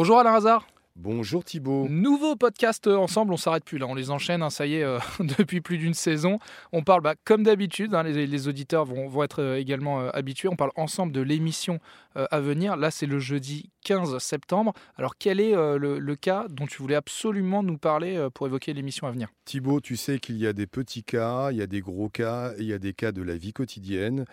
Bonjour Alain Hazard. Bonjour Thibault. Nouveau podcast euh, ensemble, on s'arrête plus là, on les enchaîne, hein, ça y est, euh, depuis plus d'une saison. On parle bah, comme d'habitude, hein, les, auditeurs vont, vont être euh, également habitués, on parle ensemble de l'émission à venir. Là, c'est le jeudi 15 septembre. Alors, quel est le, le, cas dont tu voulais absolument nous parler pour évoquer l'émission à venir? Thibault, tu sais qu'il y a des petits cas, il y a des gros cas, il y a des cas de la vie quotidienne.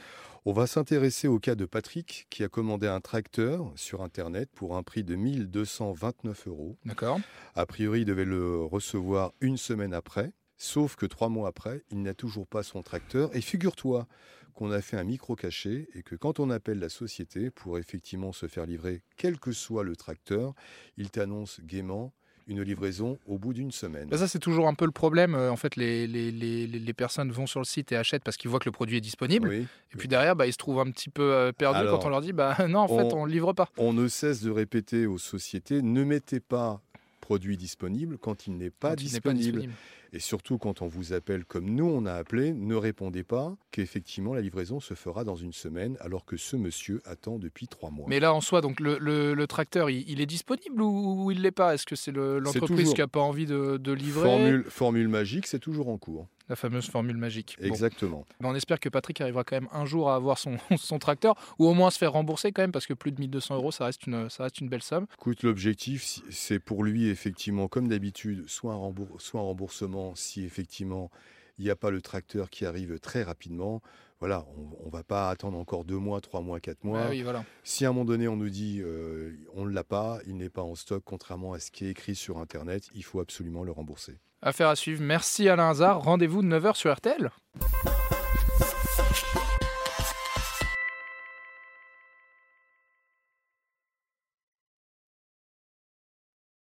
On va s'intéresser au cas de Patrick qui a commandé un tracteur sur Internet pour un prix de 1229 euros. D'accord. A priori, il devait le recevoir une semaine après. Sauf que trois mois après, il n'a toujours pas son tracteur. Et figure-toi qu'on a fait un micro caché et que quand on appelle la société pour effectivement se faire livrer quel que soit le tracteur, il t'annonce gaiement une livraison au bout d'une semaine. Bah, ça, c'est toujours un peu le problème. Euh, en fait, les, les, les, les, personnes vont sur le site et achètent parce qu'ils voient que le produit est disponible. Et puis derrière, bah, ils se trouvent un petit peu euh, perdus quand on leur dit bah, non, en fait, on ne livre pas. On ne cesse de répéter aux sociétés ne mettez pas produit disponible quand il n'est pas, disponible. Et surtout quand on vous appelle comme nous on a appelé, ne répondez pas qu'effectivement la livraison se fera dans une semaine alors que ce monsieur attend depuis trois mois. Mais là en soi, donc le, le, tracteur, il, est disponible ou, il il l'est pas? Est-ce que c'est l'entreprise qui n'a pas envie de, de livrer? Formule, formule magique, c'est toujours en cours. La fameuse formule magique. Exactement. On espère que Patrick arrivera quand même un jour à avoir son, son, tracteur ou au moins se faire rembourser quand même parce que plus de 1200 euros, ça reste une, ça reste une belle somme. Écoute, l'objectif, c'est pour lui effectivement, comme d'habitude, soit un remboursement si effectivement il n'y a pas le tracteur qui arrive très rapidement. Voilà, on ne va pas attendre encore deux mois, trois mois, quatre mois. Ah oui, voilà. Si à un moment donné on nous dit euh, on ne l'a pas, il n'est pas en stock, contrairement à ce qui est écrit sur Internet, il faut absolument le rembourser. Affaire à suivre. Merci Alain Hazard. Rendez-vous de 9h sur RTL.